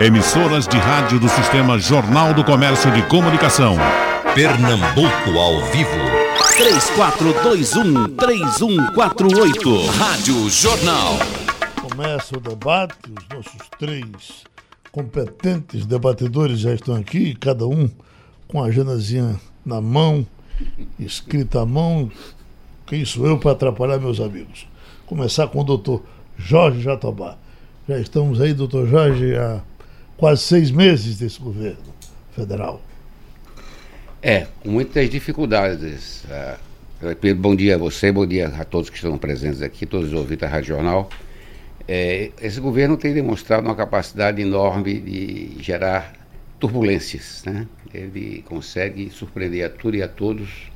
Emissoras de rádio do Sistema Jornal do Comércio de Comunicação. Pernambuco ao vivo. 3421-3148. Rádio Jornal. Começa o debate, os nossos três competentes debatedores já estão aqui, cada um com a agendazinha na mão, escrita à mão. Quem sou eu para atrapalhar meus amigos? Começar com o doutor Jorge Jatobá. Já estamos aí, doutor Jorge, há quase seis meses desse governo federal. É, com muitas dificuldades. Uh, bom dia a você, bom dia a todos que estão presentes aqui, todos os ouvintes da Rádio Jornal. É, esse governo tem demonstrado uma capacidade enorme de gerar turbulências. Né? Ele consegue surpreender a tudo e a todos,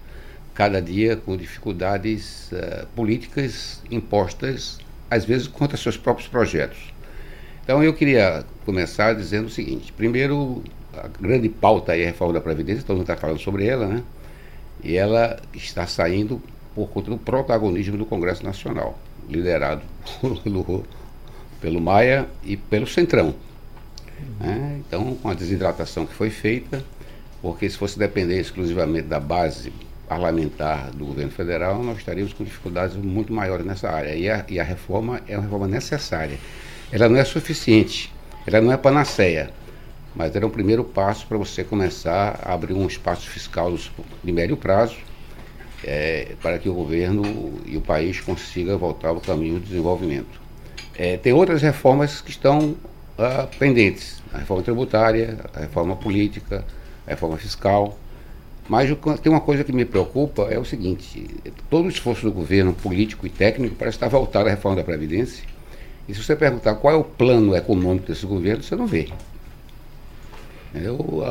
cada dia com dificuldades uh, políticas impostas, às vezes contra seus próprios projetos. Então eu queria começar dizendo o seguinte: primeiro, a grande pauta aí é a reforma da Previdência, todo mundo está falando sobre ela, né? E ela está saindo por conta do protagonismo do Congresso Nacional, liderado pelo, pelo Maia e pelo Centrão. Né? Então, com a desidratação que foi feita, porque se fosse depender exclusivamente da base parlamentar do governo federal, nós estaríamos com dificuldades muito maiores nessa área. E a, e a reforma é uma reforma necessária. Ela não é suficiente, ela não é panaceia, mas era um primeiro passo para você começar a abrir um espaço fiscal de médio prazo é, para que o governo e o país consiga voltar ao caminho do desenvolvimento. É, tem outras reformas que estão uh, pendentes, a reforma tributária, a reforma política, a reforma fiscal, mas tem uma coisa que me preocupa, é o seguinte, todo o esforço do governo político e técnico para estar voltado à reforma da Previdência, e se você perguntar qual é o plano econômico desse governo, você não vê. Eu,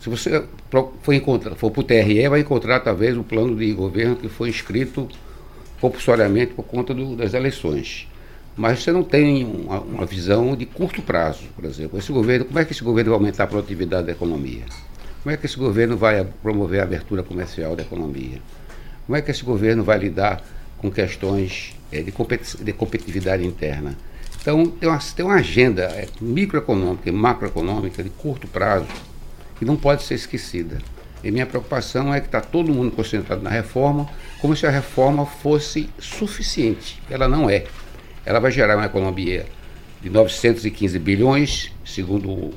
se você for, encontrar, for para o TRE, vai encontrar talvez o plano de governo que foi inscrito compulsoriamente por conta do, das eleições. Mas você não tem uma, uma, visão de curto prazo, por exemplo. Esse governo, como é que esse governo vai aumentar a produtividade da economia? Como é que esse governo vai promover a abertura comercial da economia? Como é que esse governo vai lidar com questões é, de, competi de competitividade interna? Então, tem uma, tem uma agenda é, microeconômica e macroeconômica de curto prazo que não pode ser esquecida. E minha preocupação é que está todo mundo concentrado na reforma, como se a reforma fosse suficiente. Ela não é. Ela vai gerar uma economia de 915 bilhões, segundo o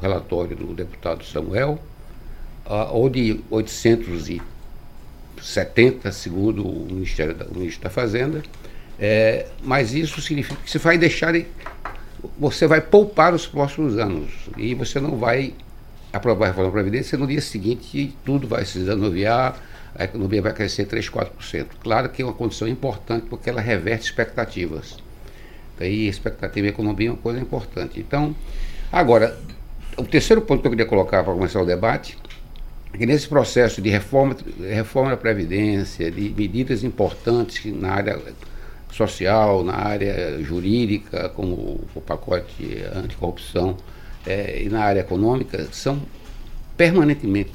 relatório do deputado Samuel, uh, ou de 870, segundo o Ministério da, o Ministro da Fazenda. É, mas isso significa que você vai deixar. Você vai poupar os próximos anos. E você não vai aprovar a reforma Previdência no dia seguinte tudo vai se desanuviar, a economia vai crescer 3, 4%. Claro que é uma condição importante porque ela reverte expectativas. E expectativa e economia é uma coisa importante. Então, agora, o terceiro ponto que eu queria colocar para começar o debate é que nesse processo de reforma, reforma da Previdência, de medidas importantes na área social, na área jurídica, como o pacote anticorrupção, é, e na área econômica, são permanentemente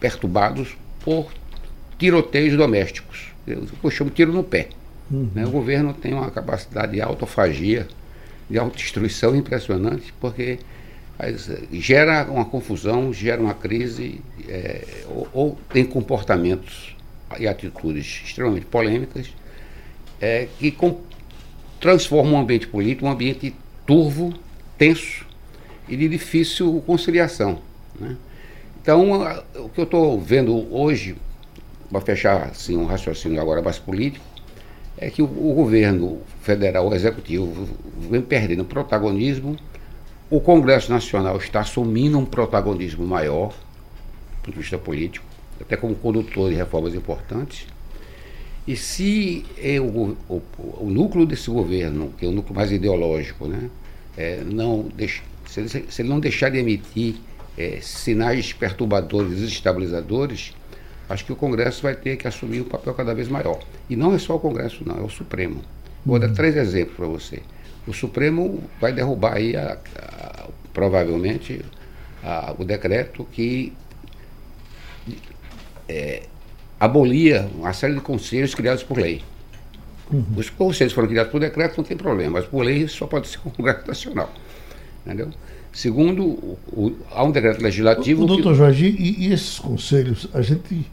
perturbados por tiroteios domésticos. Eu, eu chamo tiro no pé. Uhum. Né? O governo tem uma capacidade de autofagia, de autodestruição impressionante, porque gera uma confusão, gera uma crise, é, ou, ou, tem comportamentos e atitudes extremamente polêmicas é, que com, transforma um ambiente político um ambiente turvo, tenso e de difícil conciliação. Né? Então, a, o que eu estou vendo hoje, para fechar assim, um raciocínio agora mais político, é que o, o governo federal, o executivo, vem perdendo protagonismo, o Congresso Nacional está assumindo um protagonismo maior, do ponto de vista político, até como condutor de reformas importantes, e se é, o, o, núcleo desse governo, que é o núcleo mais ideológico, né, é, não deixa, se, ele, se, ele, não deixar de emitir é, sinais perturbadores, desestabilizadores, acho que o Congresso vai ter que assumir um papel cada vez maior. E não é só o Congresso, não, é o Supremo. Vou uhum. dar três exemplos para você. O Supremo vai derrubar aí, a, a, provavelmente, a, o decreto que é, abolia uma série de conselhos criados por lei. Uhum. Os conselhos foram criados por decreto, não tem problema, mas por lei só pode ser o Congresso Nacional. Entendeu? Segundo, o, o, há um decreto legislativo. O, o doutor que... Jorge, e, e, esses conselhos, a gente.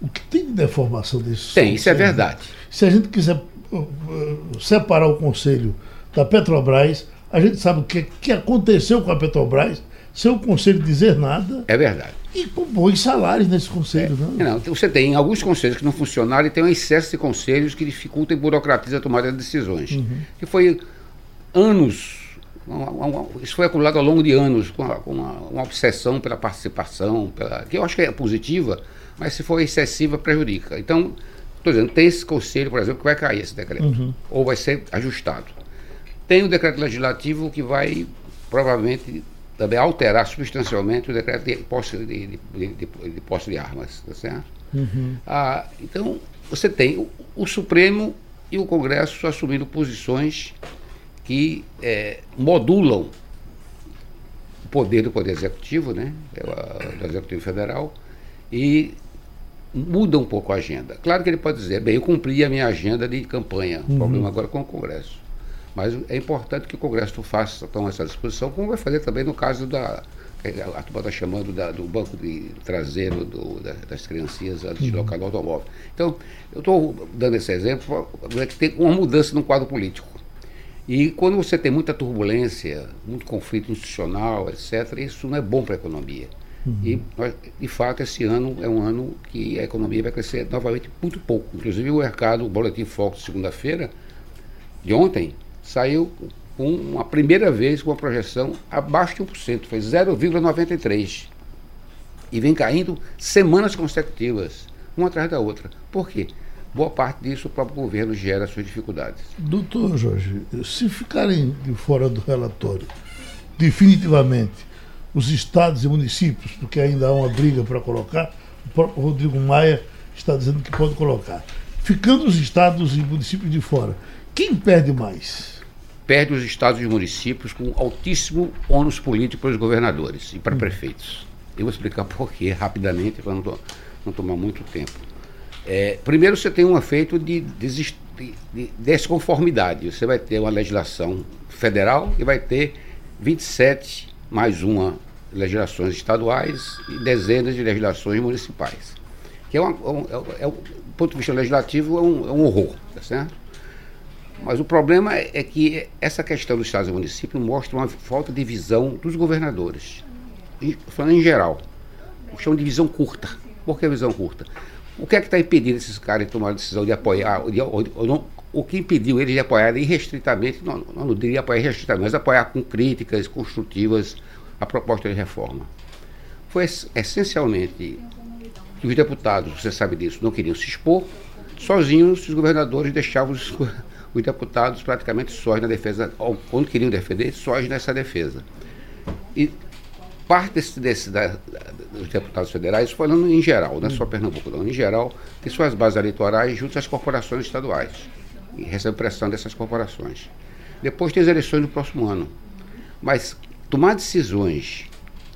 O que tem de deformação desses Tem, conselhos? isso é verdade. Se a gente quiser uh, uh, separar o conselho da Petrobras, a gente sabe o que, que aconteceu com a Petrobras, sem o conselho dizer nada. É verdade. E com bons salários nesse conselho, é. né? Não, você tem alguns conselhos que não funcionaram e tem um excesso de conselhos que dificultam e burocratizam a tomada de decisões. Uhum. Que foi anos isso foi acumulado ao longo de anos, com, uma, com uma, uma, obsessão pela participação, pela, que eu acho que é positiva, mas se for excessiva, prejudica. Então, estou dizendo, tem esse conselho, por exemplo, que vai cair esse decreto, uhum. ou vai ser ajustado. Tem o decreto legislativo que vai, provavelmente, também alterar substancialmente o decreto de posse de, de, de, de posse de armas, tá certo? Uhum. Ah, então, você tem o, o Supremo e o Congresso assumindo posições que é, modulam o poder do Poder Executivo, né, é do Executivo Federal, e muda um pouco a agenda. Claro que ele pode dizer, bem, eu cumpri a minha agenda de campanha, o uhum. problema agora é com o Congresso. Mas é importante que o Congresso faça tome essa disposição, como vai fazer também no caso da. A turma está chamando da, do banco de traseiro do, da, das criancinhas antes de local do automóvel. Então, eu estou dando esse exemplo, é que tem uma mudança no quadro político. E quando você tem muita turbulência, muito conflito institucional, etc., isso não é bom para a economia. Uhum. E, de fato, esse ano é um ano que a economia vai crescer novamente muito pouco. Inclusive, o mercado, o Boletim Fox, segunda-feira, de ontem, saiu com uma primeira vez com uma projeção abaixo de 1%, foi 0,93%. E vem caindo semanas consecutivas, uma atrás da outra. Por quê? boa parte disso o próprio governo gera suas dificuldades. Doutor Jorge, se ficarem de fora do relatório, definitivamente, os estados e municípios, porque ainda há uma briga para colocar, o próprio Rodrigo Maia está dizendo que pode colocar. Ficando os estados e municípios de fora, quem perde mais? Perde os estados e municípios com altíssimo ônus político para os governadores e para hum. prefeitos. Eu vou explicar por quê rapidamente, para não, não tomar muito tempo. É, primeiro, você tem um efeito de, de, de, desconformidade. Você vai ter uma legislação federal e vai ter 27 mais uma legislações estaduais e dezenas de legislações municipais. Que é, uma, um, é, é, do ponto de vista legislativo, é um, é um horror, tá certo? Mas o problema é, que essa questão dos estados e municípios mostra uma falta de visão dos governadores. Falando em geral, chama de visão curta. Por que visão curta? O que é que está impedindo esses caras de tomar a decisão de apoiar, de, ou não, o que impediu eles de apoiar irrestritamente, não, não, não diria apoiar irrestritamente, mas apoiar com críticas construtivas a proposta de reforma? Foi essencialmente que os deputados, você sabe disso, não queriam se expor, sozinhos os governadores deixavam os, os deputados praticamente sós na defesa, ou quando queriam defender, sós nessa defesa. E parte desse, desse da, dos deputados federais, falando em geral, não é só Pernambuco, não, em geral, tem suas bases eleitorais junto às corporações estaduais e recebe pressão dessas corporações. Depois tem as eleições no próximo ano. Mas tomar decisões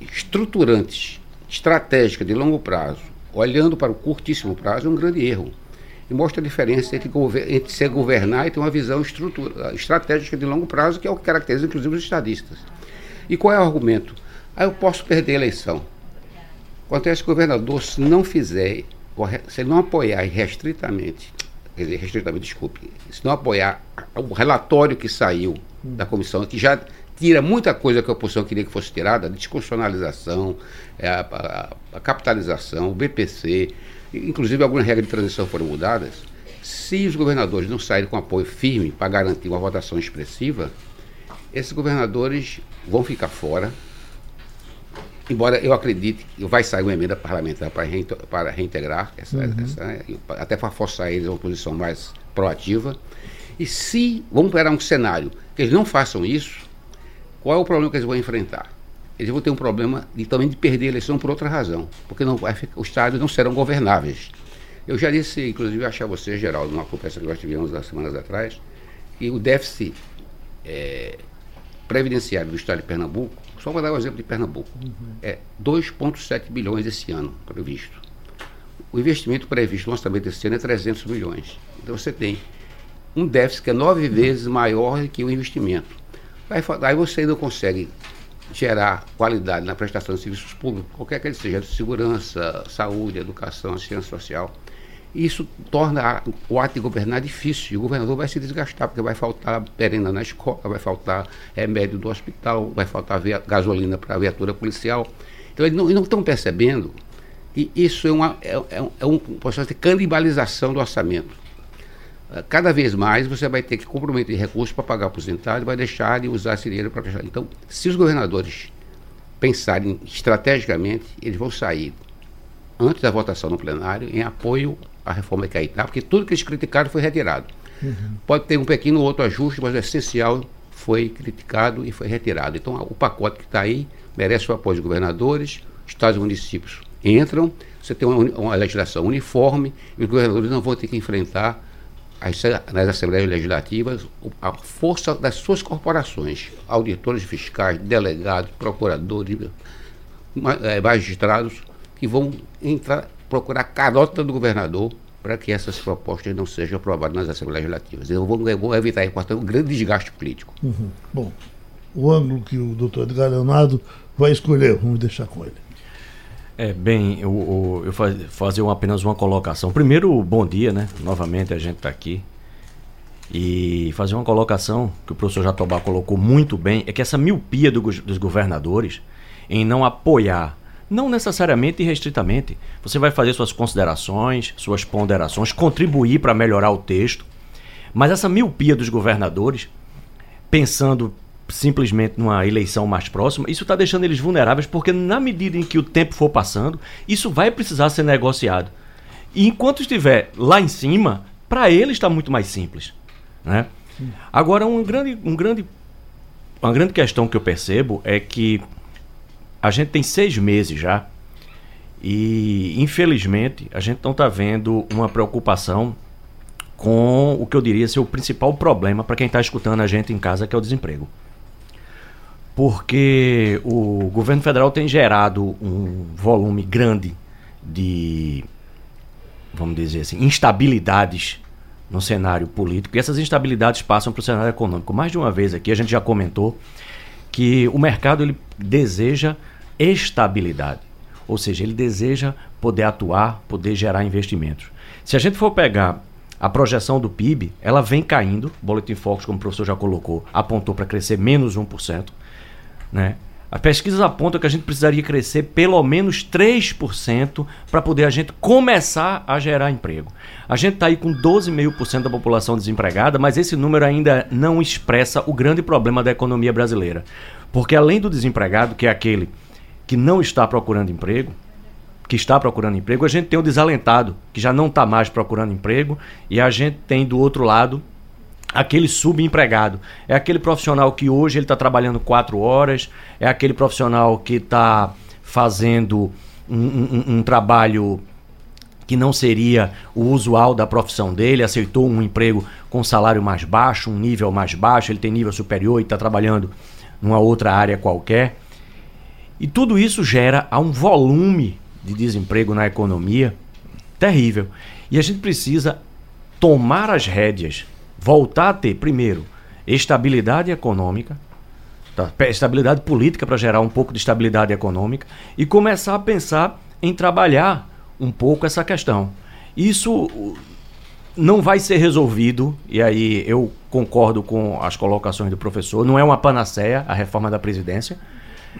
estruturantes, estratégicas, de longo prazo, olhando para o curtíssimo prazo, é um grande erro. E mostra a diferença entre, entre ser governar e ter uma visão estratégica de longo prazo, que é o que caracteriza, inclusive, os estadistas. E qual é o argumento? Aí eu posso perder a eleição. Acontece que o governador, se não fizer, se não apoiar restritamente, quer dizer, restritamente, desculpe, se não apoiar o relatório que saiu da comissão, que já tira muita coisa que a oposição queria que fosse tirada, a desconstitucionalização, é, a, a, a capitalização, o BPC, inclusive algumas regras de transição foram mudadas, se os governadores não saírem com apoio firme para garantir uma votação expressiva, esses governadores vão ficar fora, embora eu acredite que vai sair uma emenda parlamentar para, reinte, para reintegrar, essa, uhum. essa, até para forçar eles a uma posição mais proativa. E se, vamos esperar um cenário, que eles não façam isso, qual é o problema que eles vão enfrentar? Eles vão ter um problema de, também de perder a eleição por outra razão, porque não os estados não serão governáveis. Eu já disse, inclusive, achar você, Geraldo, numa conversa que nós tivemos há semanas atrás, que o déficit é, previdenciário do estado de Pernambuco só para dar o um exemplo de Pernambuco. Uhum. É 2,7 bilhões esse ano previsto. O investimento previsto no orçamento desse ano é 300 milhões. Então você tem um déficit que é nove vezes maior que o investimento. Aí, aí você ainda consegue gerar qualidade na prestação de serviços públicos, qualquer que ele seja, segurança, saúde, educação, assistência social. Isso torna o ato de governar difícil. O governador vai se desgastar, porque vai faltar perena na escola, vai faltar remédio do hospital, vai faltar gasolina para a viatura policial. Então, eles não, estão percebendo que isso é, uma, é, é, um, é processo de canibalização do orçamento. Cada vez mais você vai ter que comprometer recursos para pagar aposentado e vai deixar de usar esse dinheiro para prestar. Então, se os governadores pensarem estrategicamente, eles vão sair antes da votação no plenário em apoio à reforma de Caetá, porque tudo que eles criticaram foi retirado. Uhum. Pode ter um pequeno outro ajuste, mas o essencial foi criticado e foi retirado. Então, o pacote que está aí merece o apoio dos governadores, estados e municípios entram, você tem uma, uma legislação uniforme e os governadores não vão ter que enfrentar nas Assembleias Legislativas a força das suas corporações, auditores fiscais, delegados, procuradores, eh, magistrados, que vão entrar, procurar carota do governador para que essas propostas não sejam aprovadas nas Assembleias Legislativas. Eu vou, eu vou evitar, portanto, um grande desgaste político. Uhum. Bom, o ângulo que o doutor Edgar Leonardo vai escolher, vamos deixar com ele. É, bem, eu, eu faz, fazer uma, apenas uma colocação. Primeiro, bom dia, né? Novamente a gente está aqui. E fazer uma colocação que o professor Jatobá colocou muito bem, é que essa miopia do, dos governadores em não apoiar, não necessariamente e restritamente, você vai fazer suas considerações, suas ponderações, contribuir para melhorar o texto, mas essa miopia dos governadores, pensando simplesmente numa eleição mais próxima, isso está deixando eles vulneráveis, porque na medida em que o tempo for passando, isso vai precisar ser negociado. E enquanto estiver lá em cima, para ele está muito mais simples. Né? Agora, um grande, um grande, uma grande questão que eu percebo é que a gente tem seis meses já e, infelizmente, a gente não está vendo uma preocupação com o que eu diria ser o principal problema para quem está escutando a gente em casa, que é o desemprego porque o governo federal tem gerado um volume grande de, vamos dizer assim, instabilidades no cenário político. E essas instabilidades passam para o cenário econômico. Mais de uma vez aqui a gente já comentou que o mercado ele deseja estabilidade, ou seja, ele deseja poder atuar, poder gerar investimentos. Se a gente for pegar a projeção do PIB, ela vem caindo. O Boletim Focus, como o professor já colocou, apontou para crescer menos 1%. Né? As pesquisas apontam que a gente precisaria crescer pelo menos 3% para poder a gente começar a gerar emprego. A gente está aí com 12,5% da população desempregada, mas esse número ainda não expressa o grande problema da economia brasileira. Porque além do desempregado, que é aquele que não está procurando emprego, que está procurando emprego, a gente tem o desalentado, que já não está mais procurando emprego, e a gente tem do outro lado aquele subempregado. É aquele profissional que hoje ele está trabalhando quatro horas, é aquele profissional que está fazendo um, um, um, trabalho que não seria o usual da profissão dele, aceitou um emprego com salário mais baixo, um nível mais baixo, ele tem nível superior e está trabalhando numa outra área qualquer. E tudo isso gera um volume de desemprego na economia terrível. E a gente precisa tomar as rédeas voltar a ter, primeiro, estabilidade econômica, tá? estabilidade política para gerar um pouco de estabilidade econômica e começar a pensar em trabalhar um pouco essa questão. Isso não vai ser resolvido, e aí eu concordo com as colocações do professor, não é uma panaceia a reforma da presidência,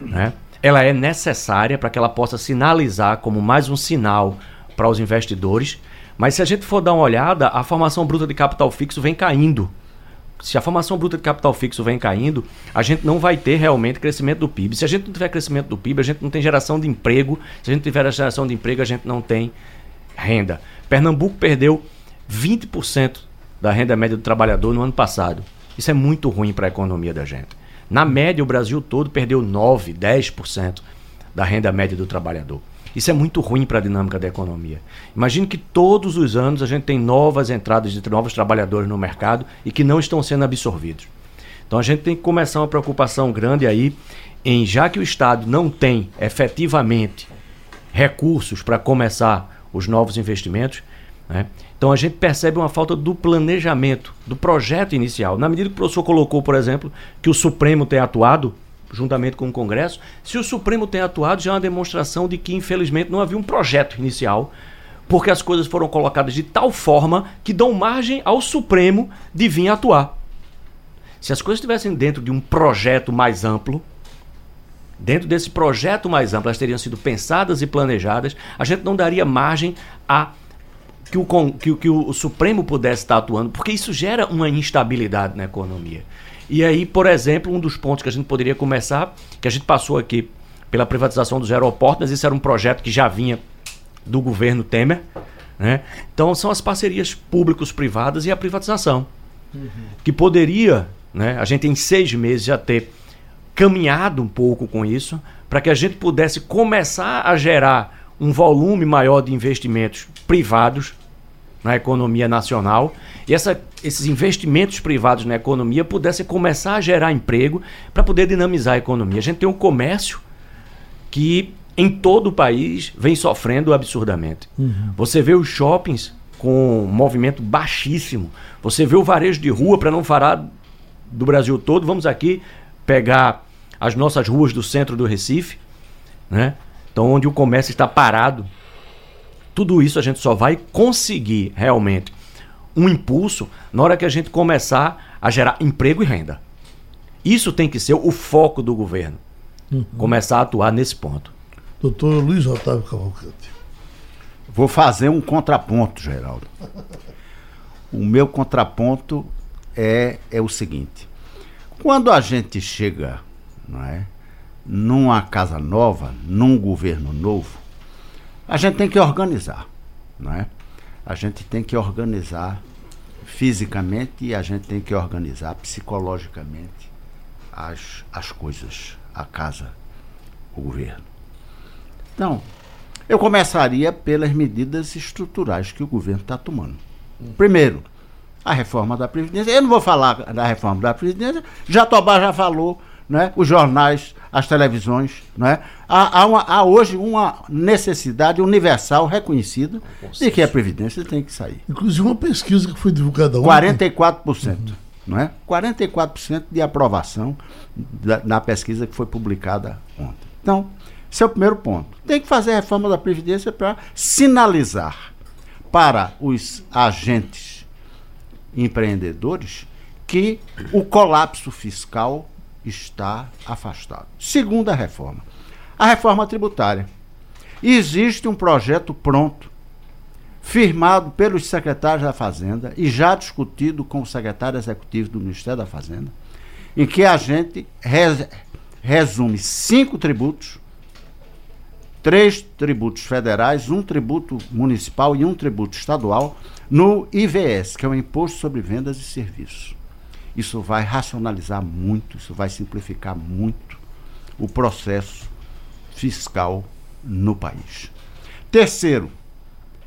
né? Ela é necessária para que ela possa sinalizar como mais um sinal para os investidores mas se a gente for dar uma olhada, a formação bruta de capital fixo vem caindo. Se a formação bruta de capital fixo vem caindo, a gente não vai ter realmente crescimento do PIB. Se a gente não tiver crescimento do PIB, a gente não tem geração de emprego. Se a gente tiver geração de emprego, a gente não tem renda. Pernambuco perdeu 20% da renda média do trabalhador no ano passado. Isso é muito ruim para a economia da gente. Na média, o Brasil todo perdeu 9, 10% da renda média do trabalhador. Isso é muito ruim para a dinâmica da economia. Imagine que todos os anos a gente tem novas entradas de novos trabalhadores no mercado e que não estão sendo absorvidos. Então a gente tem que começar uma preocupação grande aí em já que o Estado não tem efetivamente recursos para começar os novos investimentos, né? então a gente percebe uma falta do planejamento, do projeto inicial. Na medida que o professor colocou, por exemplo, que o Supremo tem atuado juntamente com o Congresso. Se o Supremo tem atuado, já é uma demonstração de que, infelizmente, não havia um projeto inicial, porque as coisas foram colocadas de tal forma que dão margem ao Supremo de vir atuar. Se as coisas estivessem dentro de um projeto mais amplo, dentro desse projeto mais amplo, elas teriam sido pensadas e planejadas, a gente não daria margem a que o, que, que o Supremo pudesse estar atuando, porque isso gera uma instabilidade na economia. E aí, por exemplo, um dos pontos que a gente poderia começar, que a gente passou aqui pela privatização dos aeroportos, mas isso era um projeto que já vinha do governo Temer. Né? Então, são as parcerias públicos-privadas e a privatização. Uhum. Que poderia, né, a gente em seis meses já ter caminhado um pouco com isso, para que a gente pudesse começar a gerar um volume maior de investimentos privados na economia nacional e essa, esses investimentos privados na economia pudessem começar a gerar emprego para poder dinamizar a economia. A gente tem um comércio que em todo o país vem sofrendo absurdamente. Uhum. Você vê os shoppings com um movimento baixíssimo. Você vê o varejo de rua, para não falar do Brasil todo, vamos aqui pegar as nossas ruas do centro do Recife, né? Então, onde o comércio está parado tudo isso a gente só vai conseguir realmente um impulso na hora que a gente começar a gerar emprego e renda. Isso tem que ser o foco do governo. Uhum. Começar a atuar nesse ponto. Doutor Luiz Otávio Cavalcante. Vou fazer um contraponto, Geraldo. O meu contraponto é, é o seguinte: quando a gente chega não é, numa casa nova, num governo novo, a gente tem que organizar, não é? A gente tem que organizar fisicamente e a gente tem que organizar psicologicamente as, as coisas, a casa, o governo. Então, eu começaria pelas medidas estruturais que o governo está tomando. Primeiro, a reforma da Previdência. Eu não vou falar da reforma da Previdência, Jatobá já falou né? os jornais, as televisões. Né? Há, há, uma, há hoje uma necessidade universal reconhecida de que a Previdência tem que sair. Inclusive uma pesquisa que foi divulgada ontem. 44%. Uhum. Não é? 44% de aprovação da, na pesquisa que foi publicada ontem. Então, esse é o primeiro ponto. Tem que fazer a reforma da Previdência para sinalizar para os agentes empreendedores que o colapso fiscal está afastado. Segunda reforma, a reforma tributária. Existe um projeto pronto, firmado pelos secretários da Fazenda e já discutido com o secretário executivo do Ministério da Fazenda, em que a gente res, resume cinco tributos, três tributos federais, um tributo municipal e um tributo estadual, no IVS, que é o Imposto sobre Vendas e Serviços. Isso vai racionalizar muito, isso vai simplificar muito o processo fiscal no país. Terceiro,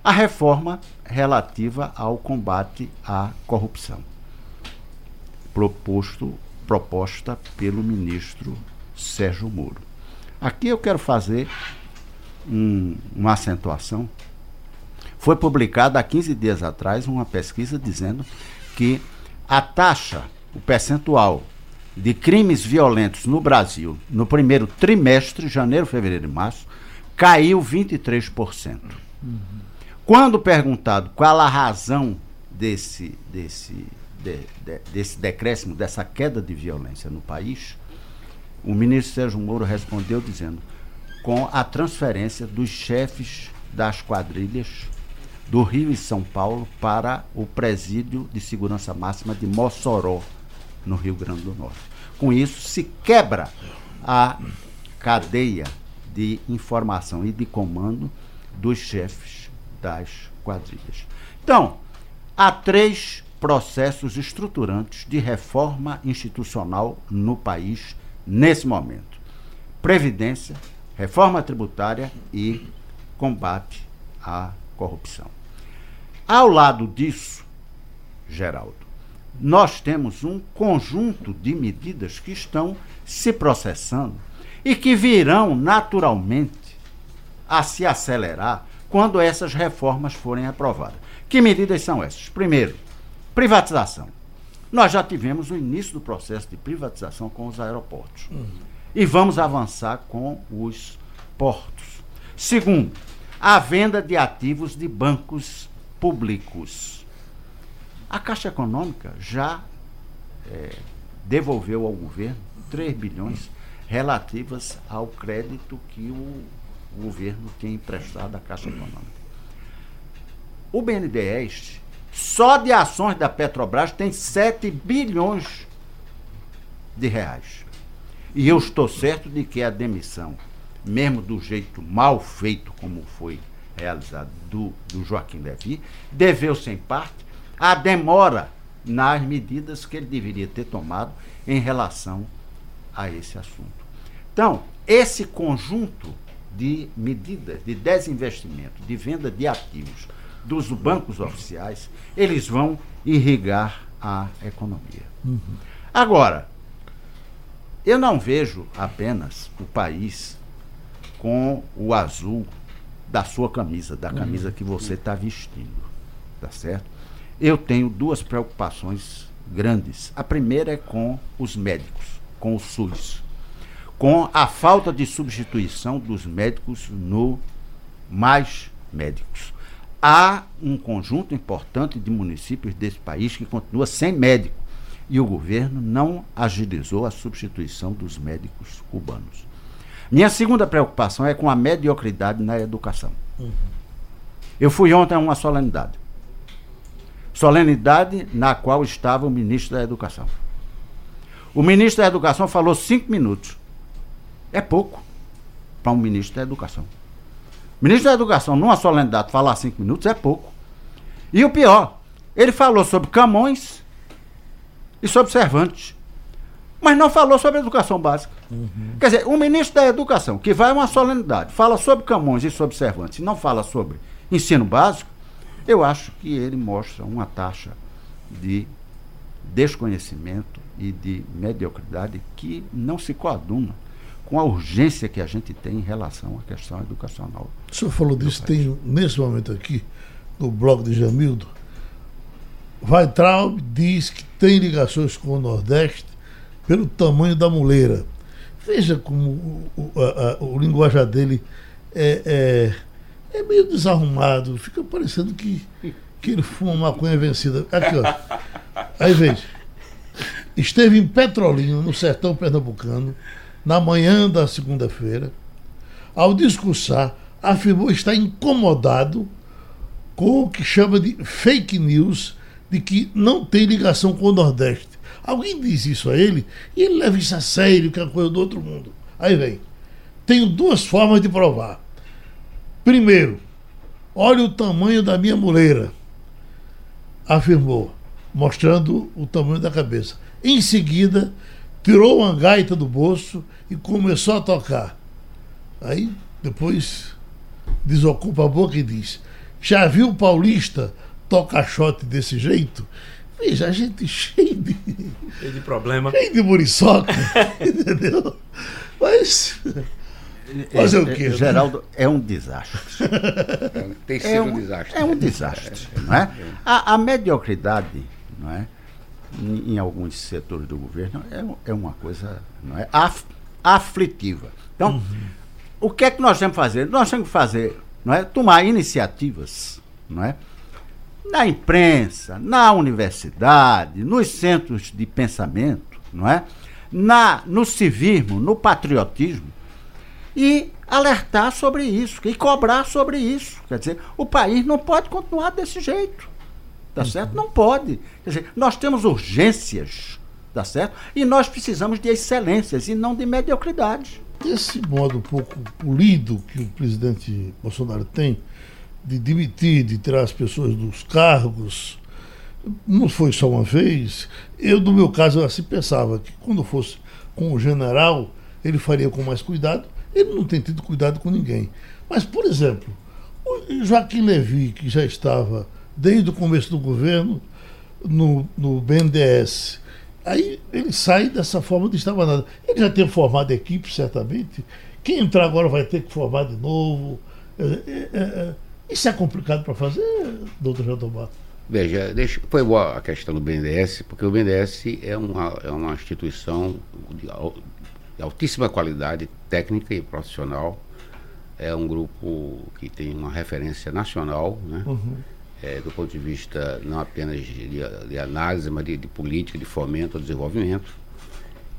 a reforma relativa ao combate à corrupção, proposto, proposta pelo ministro Sérgio Moro. Aqui eu quero fazer um, uma acentuação. Foi publicada há 15 dias atrás uma pesquisa dizendo que a taxa, o percentual de crimes violentos no Brasil no primeiro trimestre, janeiro, fevereiro e março, caiu 23%. Uhum. Quando perguntado qual a razão desse, desse, de, de, desse decréscimo, dessa queda de violência no país, o ministro Sérgio Moro respondeu dizendo com a transferência dos chefes das quadrilhas do Rio e São Paulo para o presídio de segurança máxima de Mossoró, no Rio Grande do Norte. Com isso, se quebra a cadeia de informação e de comando dos chefes das quadrilhas. Então, há três processos estruturantes de reforma institucional no país nesse momento: previdência, reforma tributária e combate à corrupção. Ao lado disso, Geraldo, nós temos um conjunto de medidas que estão se processando e que virão naturalmente a se acelerar quando essas reformas forem aprovadas. Que medidas são essas? Primeiro, privatização. Nós já tivemos o início do processo de privatização com os aeroportos. Uhum. E vamos avançar com os portos. Segundo, a venda de ativos de bancos públicos. A Caixa Econômica já é, devolveu ao governo 3 bilhões relativas ao crédito que o governo tinha emprestado à Caixa Econômica. O BNDES, só de ações da Petrobras, tem 7 bilhões de reais. E eu estou certo de que a demissão, mesmo do jeito mal feito como foi realizado do, do Joaquim Levy, deveu-se em parte à demora nas medidas que ele deveria ter tomado em relação a esse assunto. Então, esse conjunto de medidas de desinvestimento, de venda de ativos dos bancos oficiais, eles vão irrigar a economia. Uhum. Agora, eu não vejo apenas o país com o azul da sua camisa, da camisa que você está vestindo, tá certo? Eu tenho duas preocupações grandes. A primeira é com os médicos, com o SUS com a falta de substituição dos médicos no Mais Médicos. Há um conjunto importante de municípios desse país que continua sem médico e o governo não agilizou a substituição dos médicos cubanos. Minha segunda preocupação é com a mediocridade na educação. Uhum. Eu fui ontem a uma solenidade. Solenidade na qual estava o ministro da Educação. O ministro da Educação falou cinco minutos. É pouco para um ministro da Educação. O ministro da Educação, numa solenidade, falar cinco minutos é pouco. E o pior, ele falou sobre Camões e sobre Cervantes. Mas não falou sobre educação básica. Uhum. Quer dizer, o ministro da Educação, que vai a uma solenidade, fala sobre Camões e sobre Cervantes, e não fala sobre ensino básico, eu acho que ele mostra uma taxa de desconhecimento e de mediocridade que não se coaduna com a urgência que a gente tem em relação à questão educacional. O senhor falou disso, tem nesse momento aqui, no blog de Jamildo, Weitraub diz que tem ligações com o Nordeste pelo tamanho da muleira. Veja como o, o, a, o linguajar dele é, é, é, meio desarrumado, fica parecendo que, que ele fuma maconha vencida. Aqui, ó. Aí veja. Esteve em Petrolina, no sertão pernambucano, na manhã da segunda-feira, ao discursar, afirmou estar incomodado com o que chama de fake news de que não tem ligação com o Nordeste. Alguém diz isso a ele e ele leva isso a sério, que é coisa do outro mundo. Aí vem. Tenho duas formas de provar. Primeiro, olha o tamanho da minha muleira, afirmou, mostrando o tamanho da cabeça. Em seguida, tirou uma gaita do bolso e começou a tocar. Aí, depois, desocupa a boca e diz: Já viu o paulista tocar shot desse jeito? Veja, a gente cheio de. Cheio de problema. Cheio de muriçoca. entendeu? Mas. Fazer o quê? Geraldo, é um desastre. Tem sido é um, um desastre. É um desastre. Não é? A, a mediocridade, não é? em, em alguns setores do governo é, é uma coisa não é, af, aflitiva. Então, uhum. o que é que nós temos que fazer? Nós temos que fazer, não é, tomar iniciativas, não é, na imprensa, na universidade, nos centros de pensamento, não é, na no civismo, no patriotismo e alertar sobre isso e cobrar sobre isso. Quer dizer, o país não pode continuar desse jeito. Tá certo? Não pode. Quer dizer, nós temos urgências, tá certo? E nós precisamos de excelências e não de mediocridade. Esse modo um pouco polido que o presidente Bolsonaro tem de demitir, de tirar as pessoas dos cargos, não foi só uma vez. Eu, no meu caso, eu assim pensava que quando fosse com o general, ele faria com mais cuidado. Ele não tem tido cuidado com ninguém. Mas, por exemplo, o Joaquim Levy, que já estava desde o começo do governo no, no BNDES. Aí ele sai dessa forma de estar nada. Ele já tem formado equipe, certamente. Quem entrar agora vai ter que formar de novo. É, é, é, isso é complicado para fazer, doutor Jatobá? Veja, deixa, foi boa a questão do BNDES, porque o BNDES é uma, é uma instituição de altíssima qualidade técnica e profissional. É um grupo que tem uma referência nacional, né? Uhum. É, do ponto de vista não apenas de, de análise, mas de, de política, de fomento ao desenvolvimento.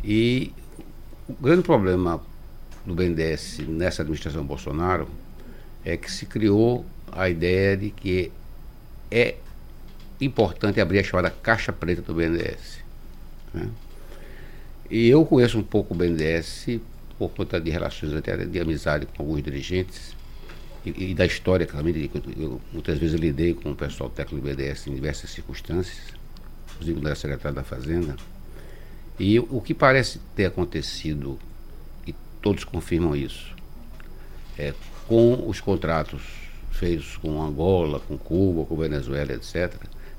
E o grande problema do BNDES nessa administração Bolsonaro é que se criou a ideia de que é importante abrir a chamada caixa preta do BNDES. Né? E eu conheço um pouco o BNDES por conta de relações até de amizade com alguns dirigentes e, e da história também. Eu, muitas vezes eu lidei com o pessoal técnico do BNDES em diversas circunstâncias, inclusive quando era secretário da Fazenda. E o que parece ter acontecido, e todos confirmam isso, é, com os contratos feitos com Angola, com Cuba, com Venezuela, etc.,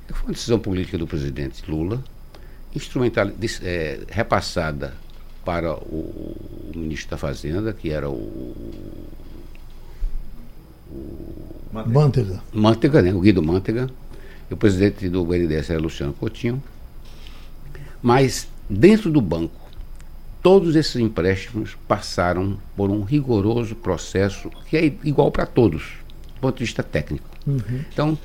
foi uma decisão política do presidente Lula, instrumental, é, repassada para o, o, ministro da Fazenda, que era o. o Mantega. Mantega, né? O Guido Mantega. E o presidente do BNDES era Luciano Coutinho. Mas, dentro do banco, todos esses empréstimos passaram por um rigoroso processo que é igual para todos, do ponto de vista técnico. Uhum. Então,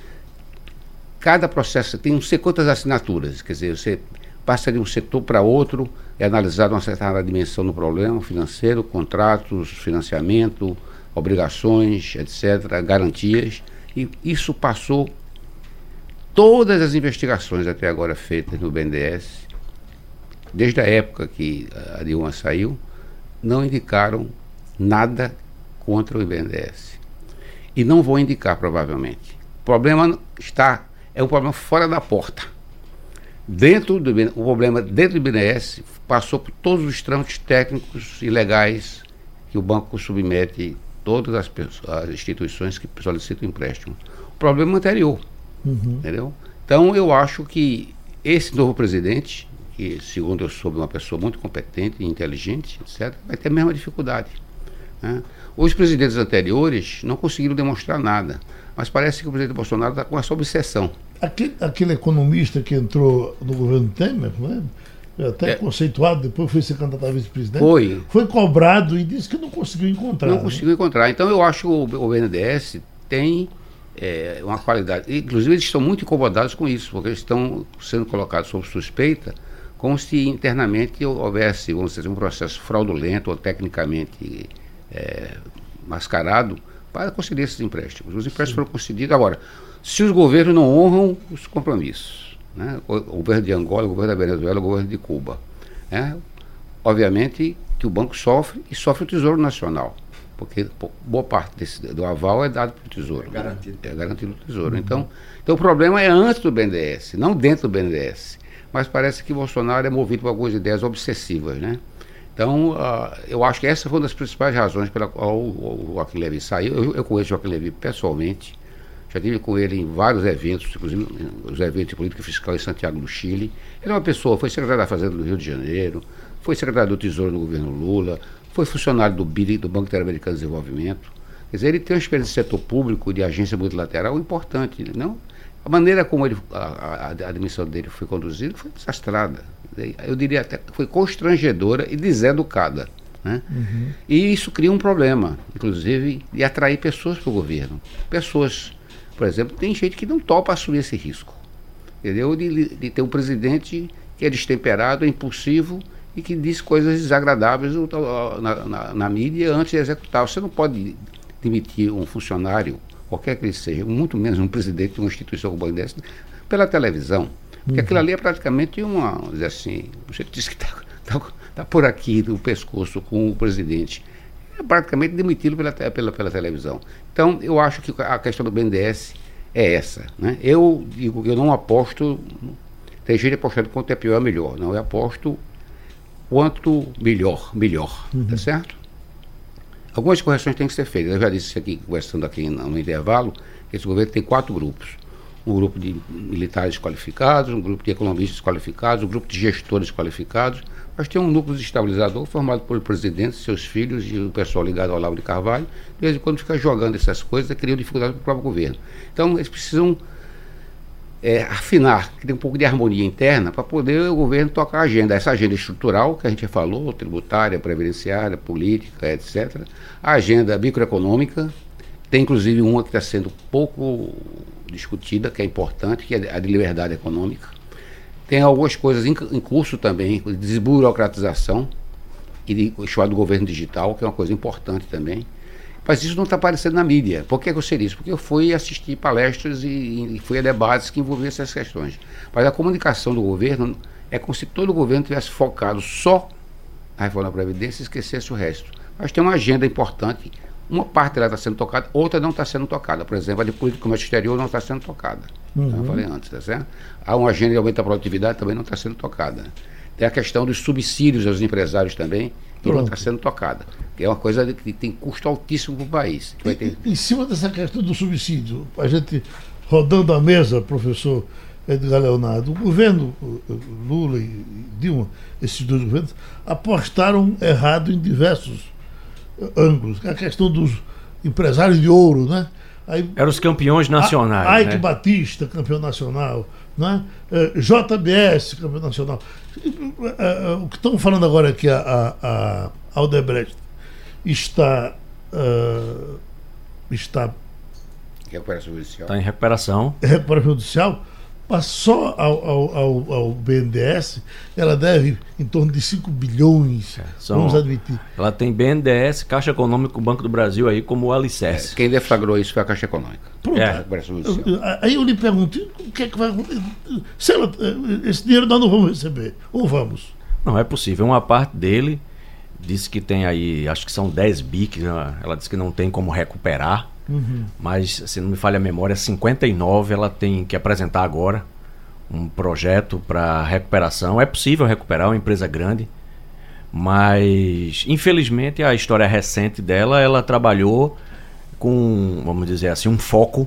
cada processo tem não sei quantas assinaturas, quer dizer, você passa de um setor para outro, é analisado uma certa dimensão do problema financeiro, contratos, financiamento, obrigações, etc., garantias, e isso passou todas as investigações até agora feitas no BNDES, desde a época que a Dilma saiu, não indicaram nada contra o BNDES. E não vão indicar, provavelmente. O problema está é um problema fora da porta. Dentro do o problema dentro do BNDES passou por todos os trâmites técnicos e legais que o banco submete todas as, as instituições que solicitam empréstimo. O problema anterior, uhum. entendeu? Então eu acho que esse novo presidente, que segundo eu soube uma pessoa muito competente e inteligente, etc., vai ter a mesma dificuldade. Né? Os presidentes anteriores não conseguiram demonstrar nada. Mas parece que o presidente Bolsonaro está com essa obsessão. Aquele, aquele, economista que entrou no governo Temer, né? até é. conceituado, depois foi ser candidato a vice-presidente. Foi. Foi cobrado e disse que não conseguiu encontrar. Não né? conseguiu encontrar. Então eu acho que o, o BNDES tem é, uma qualidade. Inclusive, eles estão muito incomodados com isso, porque eles estão sendo colocados sob suspeita, como se internamente houvesse, vamos dizer, um processo fraudulento ou tecnicamente é, mascarado para conceder esses empréstimos. Os empréstimos Sim. foram concedidos. Agora, se os governos não honram os compromissos, né? o, o governo de Angola, o governo da Venezuela, o governo de Cuba, né? obviamente que o banco sofre e sofre o Tesouro Nacional, porque boa parte desse, do aval é dado pelo Tesouro. É garantido. É garantido pelo Tesouro. Uhum. Então, então, o problema é antes do BNDES, não dentro do BNDES. Mas parece que Bolsonaro é movido por algumas ideias obsessivas, né? Então, uh, eu acho que essa foi uma das principais razões pela qual o, o Joaquim Levy saiu. Eu, eu conheço o Joaquim Levy pessoalmente, já tive com ele em vários eventos, inclusive os eventos de política fiscal em Santiago do Chile. Ele é uma pessoa, foi secretário da Fazenda do Rio de Janeiro, foi secretário do Tesouro no governo Lula, foi funcionário do BID, do Banco Interamericano de Desenvolvimento. Quer dizer, ele tem uma experiência de setor público, de agência multilateral importante. Não? A maneira como ele, a, a, a admissão dele foi conduzida foi desastrada eu diria até foi constrangedora e deseducada. Né? Uhum. E isso cria um problema, inclusive, de atrair pessoas para o governo. Pessoas, por exemplo, tem gente que não topa assumir esse risco. Entendeu? De, de ter um presidente que é destemperado, é impulsivo e que diz coisas desagradáveis na, na, na mídia antes de executar. Você não pode demitir um funcionário, qualquer que ele seja, muito menos um presidente de uma instituição como essa, pela televisão. Porque uhum. aquilo ali é praticamente uma, assim, você disse que está tá, tá por aqui no pescoço com o presidente. É praticamente demitido pela, pela, pela televisão. Então, eu acho que a questão do BNDES é essa. Né? Eu digo que eu não aposto, tem gente apostando quanto é pior é melhor. Não, eu aposto quanto melhor, melhor. Tá uhum. Tá certo? Algumas correções têm que ser feitas. Eu já disse aqui, conversando aqui no, no intervalo, que esse governo tem quatro grupos um grupo de militares qualificados, um grupo de economistas qualificados, um grupo de gestores qualificados, mas tem um núcleo estabilizador formado pelo presidente, seus filhos e o pessoal ligado ao Lauro de Carvalho, de vez em quando fica jogando essas coisas, criando dificuldade para o próprio governo. Então, eles precisam é, afinar, criar um pouco de harmonia interna para poder o governo tocar a agenda. Essa agenda estrutural que a gente falou, tributária, previdenciária, política, etc. A agenda microeconômica, tem inclusive uma que está sendo pouco discutida, que é importante, que é a de liberdade econômica. Tem algumas coisas em, em curso também, de desburocratização e de, chamado governo digital, que é uma coisa importante também. Mas isso não está aparecendo na mídia. Por que eu sei isso? Porque eu fui assistir palestras e, e fui a debates que envolviam essas questões. Mas a comunicação do governo é como se todo o governo tivesse focado só na reforma da Previdência e esquecesse o resto. Mas tem uma agenda importante. Uma parte dela está sendo tocada, outra não está sendo tocada. Por exemplo, a de comércio exterior não está sendo tocada. Uhum. Então, eu falei antes, tá certo? Há uma agenda de aumento da produtividade também não está sendo tocada. Tem a questão dos subsídios aos empresários também, que não está sendo tocada. Que é uma coisa que tem custo altíssimo para o país. E, ter... Em cima dessa questão do subsídio, a gente rodando a mesa, professor Edgar Leonardo, o governo Lula e Dilma, esses dois governos, apostaram errado em diversos ângulos. A questão dos empresários de ouro, né? Aí, Eram os campeões nacionais. Ike né? Batista, campeão nacional. Né? Eh, JBS, campeão nacional. Eh, eh, o que estamos falando agora aqui, a, a, a Aldebrecht está. Uh, está. Recuperação judicial. Está em recuperação. Recuperação judicial passou ao, ao, ao, ao, BNDES, ela deve em torno de 5 bilhões, é, são, vamos admitir. Ela tem BNDES, Caixa Econômica, Banco do Brasil aí como alicerce. É, quem deflagrou isso foi a Caixa Econômica. Pronto. É. Aí eu lhe pergunto, o que é que vai se ela, esse dinheiro nós não vamos receber, ou vamos? Não, é possível. Uma parte dele disse que tem aí, acho que são 10 bi, que ela disse que não tem como recuperar. Uhum. Mas, se não me falha a memória, 59 ela tem que apresentar agora um projeto para recuperação. É possível recuperar uma empresa grande, mas infelizmente a história recente dela, ela trabalhou com, vamos dizer assim, um foco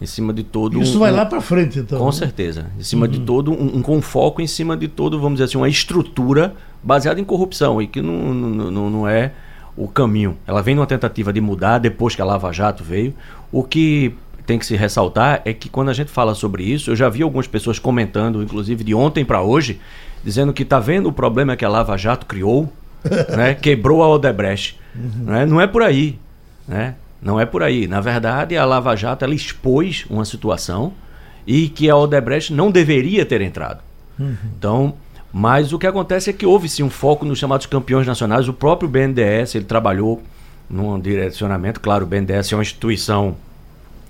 em cima de todo. Isso um, vai lá para frente, então. Com né? certeza, em cima uhum. de todo um, um com foco em cima de todo, vamos dizer assim, uma estrutura baseada em corrupção e que não, não, não, não é o caminho. Ela vem numa tentativa de mudar depois que a Lava Jato veio. O que tem que se ressaltar é que quando a gente fala sobre isso, eu já vi algumas pessoas comentando, inclusive de ontem para hoje, dizendo que está vendo o problema que a Lava Jato criou, né? quebrou a Odebrecht. Uhum. Né? Não é por aí. Né? Não é por aí. Na verdade, a Lava Jato ela expôs uma situação e que a Odebrecht não deveria ter entrado. Uhum. Então, mas o que acontece é que houve sim um foco nos chamados campeões nacionais. O próprio BNDES ele trabalhou num direcionamento. Claro, o BNDES é uma instituição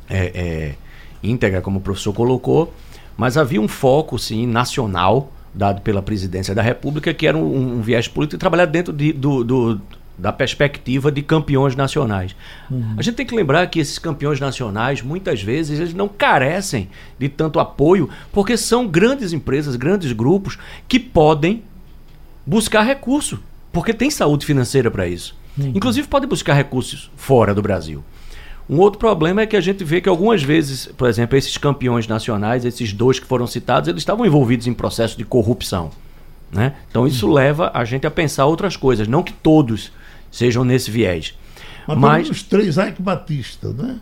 é, é, íntegra, como o professor colocou, mas havia um foco sim nacional dado pela presidência da República, que era um, um viés político trabalhar dentro de, do, do, da perspectiva de campeões nacionais. Uhum. A gente tem que lembrar que esses campeões nacionais, muitas vezes, eles não carecem de tanto apoio, porque são grandes empresas, grandes grupos que podem buscar recurso, porque tem saúde financeira para isso. Uhum. Inclusive, podem buscar recursos fora do Brasil. Um outro problema é que a gente vê que algumas vezes, por exemplo, esses campeões nacionais, esses dois que foram citados, eles estavam envolvidos em processo de corrupção. Né? Então isso uhum. leva a gente a pensar outras coisas, não que todos sejam nesse viés. Mas, Mas os três Ike Batista, né?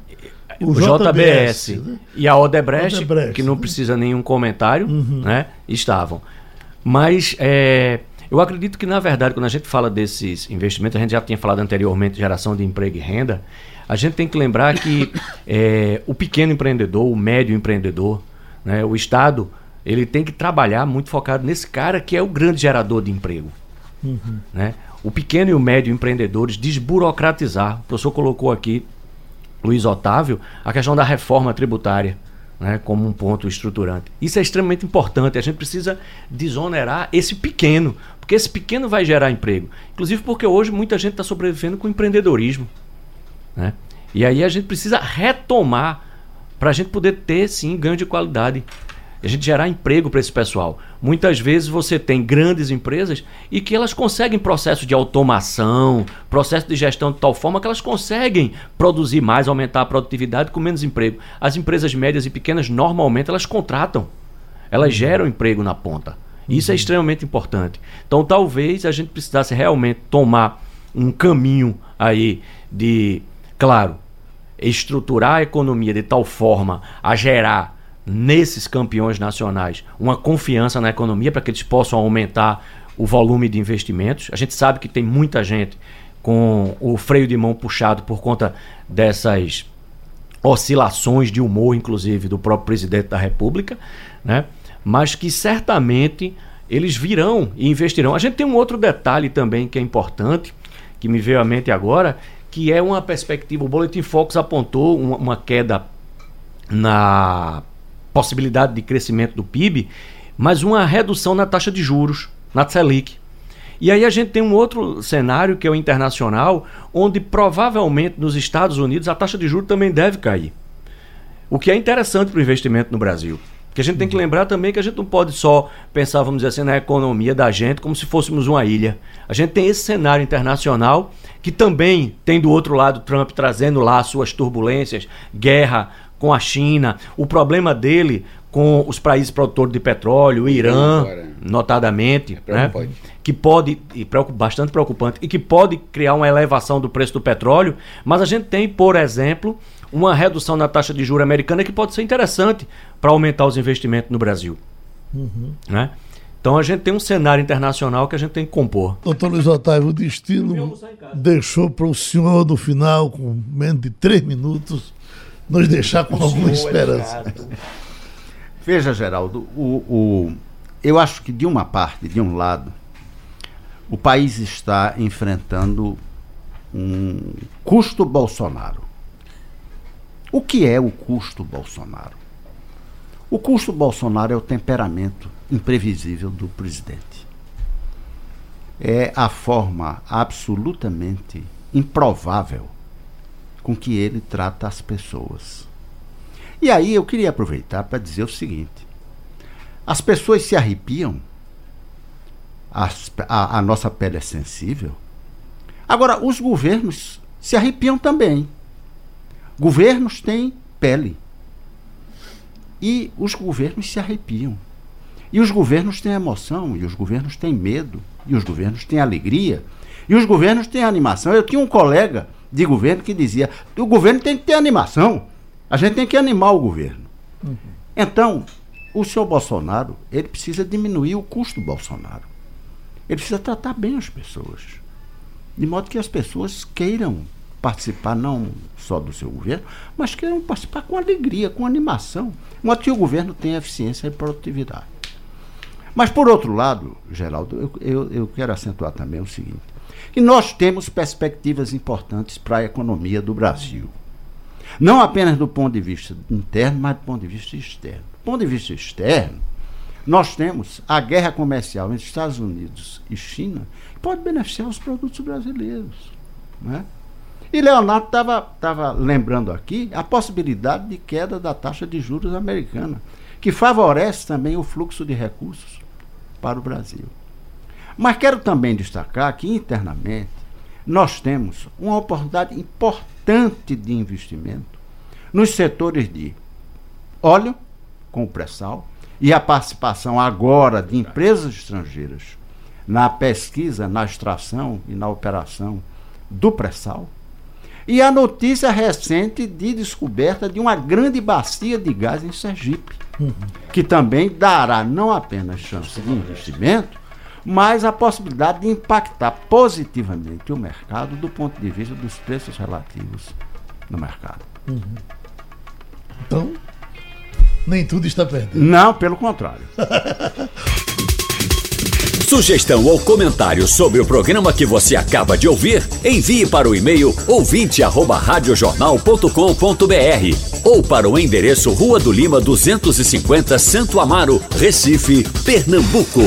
O, o JBS, JBS né? e a Odebrecht, Odebrecht que não né? precisa nenhum comentário, uhum. né? estavam. Mas é, eu acredito que, na verdade, quando a gente fala desses investimentos, a gente já tinha falado anteriormente de geração de emprego e renda, a gente tem que lembrar que é, o pequeno empreendedor, o médio empreendedor, né, o Estado, ele tem que trabalhar muito focado nesse cara que é o grande gerador de emprego. Uhum. Né? O pequeno e o médio empreendedores, desburocratizar. O professor colocou aqui, Luiz Otávio, a questão da reforma tributária. Né, como um ponto estruturante. Isso é extremamente importante. A gente precisa desonerar esse pequeno, porque esse pequeno vai gerar emprego. Inclusive porque hoje muita gente está sobrevivendo com empreendedorismo. Né? E aí a gente precisa retomar para a gente poder ter, sim, ganho de qualidade a gente gerar emprego para esse pessoal. Muitas vezes você tem grandes empresas e que elas conseguem processo de automação, processo de gestão de tal forma que elas conseguem produzir mais, aumentar a produtividade com menos emprego. As empresas médias e pequenas normalmente elas contratam, elas geram emprego na ponta. Isso é uhum. é extremamente importante. Então talvez a gente precisasse realmente tomar um caminho aí de, claro, estruturar a economia de tal forma a gerar nesses campeões nacionais uma confiança na economia para que eles possam aumentar o volume de investimentos. A gente sabe que tem muita gente com o freio de mão puxado por conta dessas oscilações de humor, inclusive, do próprio presidente da República, né? mas que certamente eles virão e investirão. A gente tem um outro detalhe também que é importante, que me veio à mente agora, que é uma perspectiva. O Boletim Focus apontou uma queda na possibilidade de crescimento do PIB, mas uma redução na taxa de juros, na Selic. E aí a gente tem um outro cenário que é o internacional, onde provavelmente nos Estados Unidos a taxa de juros também deve cair. O que é interessante para o investimento no Brasil. Porque a gente tem que lembrar também que a gente não pode só pensar, vamos dizer assim, na economia da gente como se fôssemos uma ilha. A gente tem esse cenário internacional que também tem do outro lado Trump trazendo lá suas turbulências, guerra com a China, o problema dele com os países produtores de petróleo, o Irã, notadamente, é né? que pode, e bastante preocupante, e que pode criar uma elevação do preço do petróleo, mas a gente tem, por exemplo, uma redução na taxa de juros americana que pode ser interessante para aumentar os investimentos no Brasil. Uhum. Né? Então a gente tem um cenário internacional que a gente tem que compor. Doutor Luiz Otávio, o destino deixou para o senhor no final, com menos de três minutos, nos deixar com alguma é esperança. Veja, Geraldo, o, o, eu acho que de uma parte, de um lado, o país está enfrentando um custo Bolsonaro. O que é o custo Bolsonaro? O custo Bolsonaro é o temperamento imprevisível do presidente. É a forma absolutamente improvável com que ele trata as pessoas. E aí eu queria aproveitar para dizer o seguinte: as pessoas se arrepiam, as, a, a nossa pele é sensível. Agora, os governos se arrepiam também. Governos têm pele. E os governos se arrepiam. E os governos têm emoção, e os governos têm medo, e os governos têm alegria, e os governos têm animação. Eu tinha um colega de governo que dizia: o governo tem que ter animação. A gente tem que animar o governo. Uhum. Então, o senhor Bolsonaro, ele precisa diminuir o custo do Bolsonaro. Ele precisa tratar bem as pessoas. De modo que as pessoas queiram participar não só do seu governo, mas queiram participar com alegria, com animação. De modo que o governo tenha eficiência e produtividade. Mas, por outro lado, Geraldo, eu, eu, eu quero acentuar também o seguinte: que nós temos perspectivas importantes para a economia do Brasil. Não apenas do ponto de vista interno, mas do ponto de vista externo. Do ponto de vista externo, nós temos a guerra comercial entre Estados Unidos e China, que pode beneficiar os produtos brasileiros. Né? E Leonardo estava lembrando aqui a possibilidade de queda da taxa de juros americana, que favorece também o fluxo de recursos para o Brasil. Mas quero também destacar que internamente nós temos uma oportunidade importante de investimento nos setores de óleo, com o pré-sal, e a participação agora de empresas estrangeiras na pesquisa, na extração e na operação do pré-sal. E a notícia recente de descoberta de uma grande bacia de gás em Sergipe, uhum. que também dará não apenas chance de investimento, mas a possibilidade de impactar positivamente o mercado do ponto de vista dos preços relativos no mercado. Uhum. Então, nem tudo está perdido. Não, pelo contrário. Sugestão ou comentário sobre o programa que você acaba de ouvir, envie para o e-mail ouvinte@radiojornal.com.br ou para o endereço Rua do Lima 250, Santo Amaro, Recife, Pernambuco.